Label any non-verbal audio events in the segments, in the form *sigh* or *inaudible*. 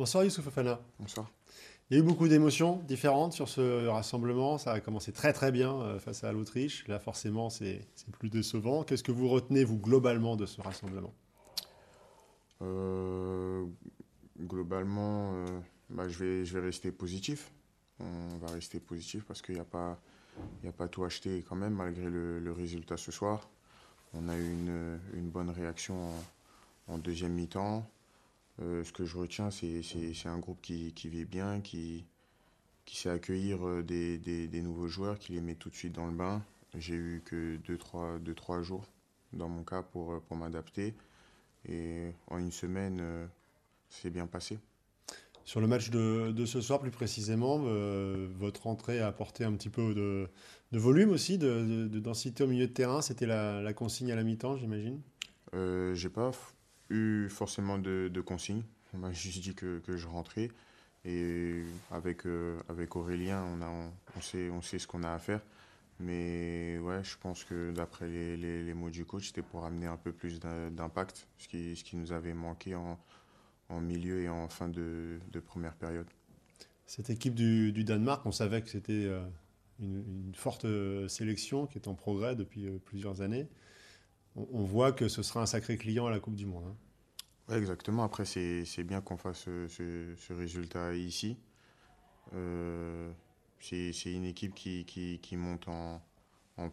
Bonsoir Youssouf Fofana. Bonsoir. Il y a eu beaucoup d'émotions différentes sur ce rassemblement. Ça a commencé très très bien euh, face à l'Autriche. Là, forcément, c'est plus décevant. Qu'est-ce que vous retenez, vous, globalement, de ce rassemblement? Euh, Globalement, euh, bah, je, vais, je vais rester positif. On va rester positif parce qu'il n'y a, pas, a pas tout acheté quand même, malgré le, résultat ce soir. On a eu une, une bonne réaction en deuxième mi-temps. Euh, ce que je retiens, c'est un groupe qui, qui, vit bien, qui, qui sait accueillir euh, des, des, des, nouveaux joueurs, qui les met tout de suite dans le bain. J'ai eu que 2-3 jours dans mon cas pour, euh, pour m'adapter. Et en une semaine, c'est bien passé. Sur le match de, de, ce soir, plus précisément, votre entrée a apporté un petit peu de, de volume aussi, de, densité au milieu de terrain. C'était la, la, consigne à la mi-temps, j'imagine? Euh, J'ai pas eu forcément de, consignes. On m'a juste dit que, que, je rentrais. Et avec, euh, avec Aurélien, on, a, on, sait, on sait ce qu'on a à faire. Mais ouais, je pense que d'après les, les, mots du coach, c'était pour amener un peu plus d'impact, ce qui, ce qui nous avait manqué en, en milieu et en fin de, de première période. Cette équipe du, du Danemark, on savait que c'était euh, une, une, forte euh, sélection qui est en progrès depuis plusieurs années on, voit que ce sera un sacré client à la Coupe du Monde. Hein. exactement. Après, c'est bien qu'on fasse ce, résultat ici. Euh, c'est une équipe qui, monte en,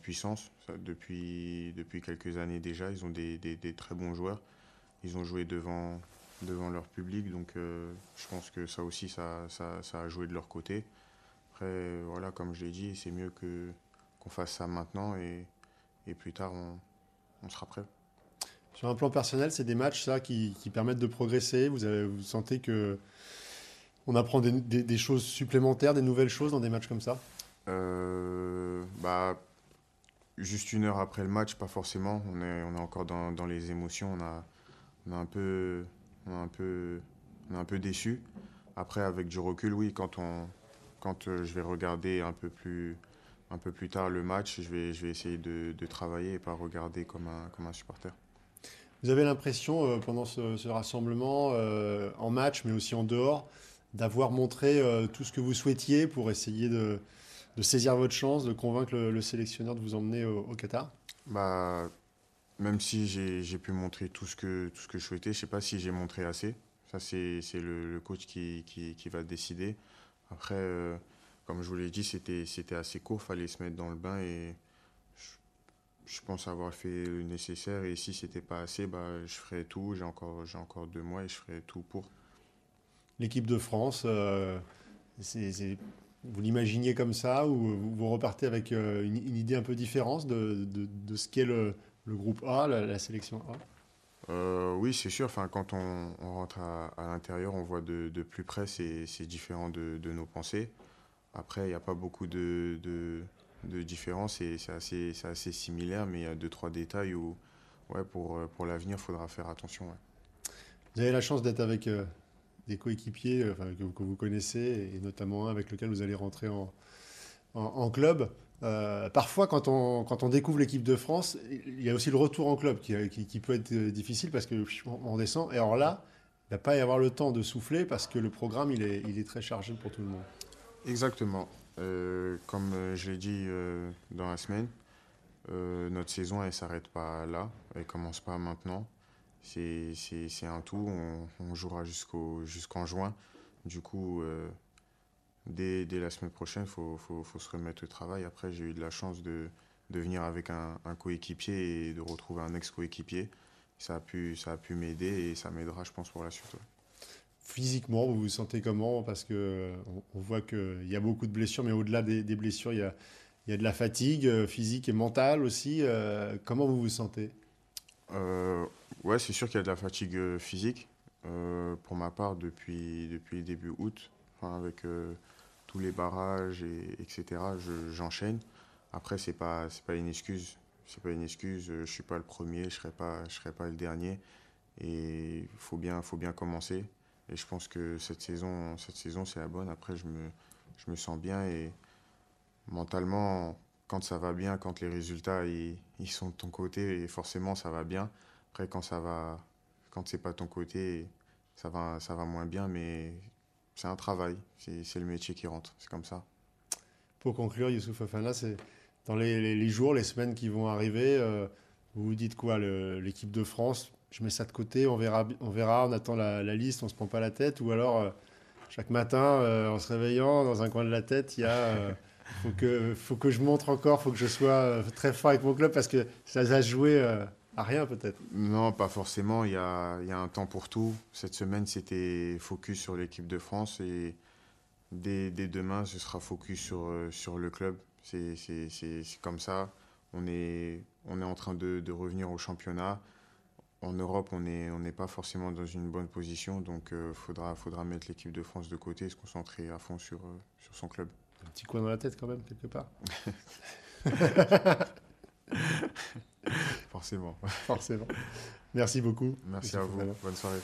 puissance depuis, quelques années déjà. Ils ont des, très bons joueurs. Ils ont joué devant, leur public. Donc, euh, je pense que ça aussi, ça, a joué de leur côté. Après, voilà, comme je l'ai dit, c'est mieux qu'on fasse ça maintenant et, et plus tard, on sera prêt. Sur un plan personnel, c'est des matchs ça, qui, permettent de progresser. Vous, avez, vous sentez que on apprend des, choses supplémentaires, des nouvelles choses dans des matchs comme ça? Euh, bah, Juste une heure après le match, pas forcément. On est, on est encore dans, dans les émotions. On a, on a un peu, on a un peu, on est un peu déçu. Après, avec du recul, oui, quand, on, quand euh, je vais regarder un peu plus un peu plus tard le match, je vais, je vais essayer de, de travailler et pas regarder comme un, comme un supporter. Vous avez l'impression, euh, pendant ce, rassemblement, euh, en match, mais aussi en dehors, d'avoir montré euh, tout ce que vous souhaitiez pour essayer de, de saisir votre chance, de convaincre le, sélectionneur de vous emmener au, Qatar? Bah, Même si j'ai pu montrer tout ce, que, tout ce que je souhaitais, je ne sais pas si j'ai montré assez. Ça, c'est le, le, coach qui, qui, qui, va décider. Après comme je vous l'ai dit, c'était, c'était assez court, fallait se mettre dans le bain et je, pense avoir fait le nécessaire. Et si c'était pas assez, bah, je ferai tout. J'ai encore, j'ai encore deux mois et je ferai tout pour. L'équipe de France, euh, vous l'imaginez comme ça ou vous, repartez avec euh, une, idée un peu différente de, de, ce qu'est le, le, groupe A, la, sélection A? Euh, oui, c'est sûr. Enfin, quand on, on rentre à, à l'intérieur, on voit de, de, plus près, c'est différent de, nos pensées. Après, il n'y a pas beaucoup de, de, de différences et c'est assez, assez similaire, mais il y a deux, trois détails où, ouais, pour, pour l'avenir, il faudra faire attention. Vous avez la chance d'être avec euh, des coéquipiers euh, que, vous connaissez et notamment un avec lequel vous allez rentrer en, en, club. Euh, parfois, quand on, quand on découvre l'équipe de France, il y a aussi le retour en club qui, qui, peut être difficile parce qu'on descend. Et alors là, il va pas y avoir le temps de souffler parce que le programme, il est, il est très chargé pour tout le monde. Exactement. Euh, comme euh, je l'ai dit euh, dans la semaine, notre saison, elle ne s'arrête pas là. Elle ne commence pas maintenant. C'est un tout. On, jouera jusqu'en juin. Du coup, dès, la semaine prochaine, il faut, se remettre au travail. Après, j'ai eu de la chance de, venir avec un, coéquipier et de retrouver un ex-coéquipier. Ça a pu, pu m'aider et ça m'aidera, je pense, pour la suite. Physiquement, vous vous sentez comment? Parce que on, voit qu'il y a beaucoup de blessures, mais au-delà des, blessures, il y, a, il y a, de la fatigue euh, physique et mentale aussi. Euh, comment vous vous sentez? Euh, Ouais, c'est sûr qu'il y a de la fatigue euh, physique. pour ma part, depuis, depuis début août, avec tous les barrages, et, etc., j'enchaîne. Après, ce n'est pas, pas une excuse. C'est pas une excuse. Je suis pas le premier, je serai, pas, je serai pas le dernier. Et faut bien, faut bien commencer. Et je pense que cette saison, cette saison c'est la bonne. Après, je me, je me sens bien et mentalement, quand ça va bien, quand les résultats ils, ils sont de ton côté, et forcément ça va bien. Après, quand ça va, quand c'est pas ton côté, ça va, ça va moins bien, mais c'est un travail. C'est le métier qui rentre. C'est comme ça. Pour conclure, Youssouf Fofana, c'est dans les, jours, les semaines qui vont arriver, euh, vous vous dites quoi L'équipe de France, je mets ça de côté, on verra, on, verra, on attend la, liste, on se prend pas la tête, ou alors euh, chaque matin, euh, en se réveillant, dans un coin de la tête, il y a faut que, faut que je montre encore, faut que je sois très fort avec mon club parce que ça se jouer à rien peut-être. Non, pas forcément. Il y a, y a un temps pour tout. Cette semaine, c'était focus sur l'équipe de France et dès, demain, ce sera focus sur, sur le club. C'est comme ça. On est, on est en train de revenir au championnat. En Europe, on n'est on pas forcément dans une bonne position, donc il euh, faudra, faudra mettre l'équipe de France de côté et se concentrer à fond sur, euh, sur son club. Un petit coin dans la tête quand même, quelque part. *laughs* Forcément. Forcément. Merci beaucoup. Merci à vous. Bonne soirée.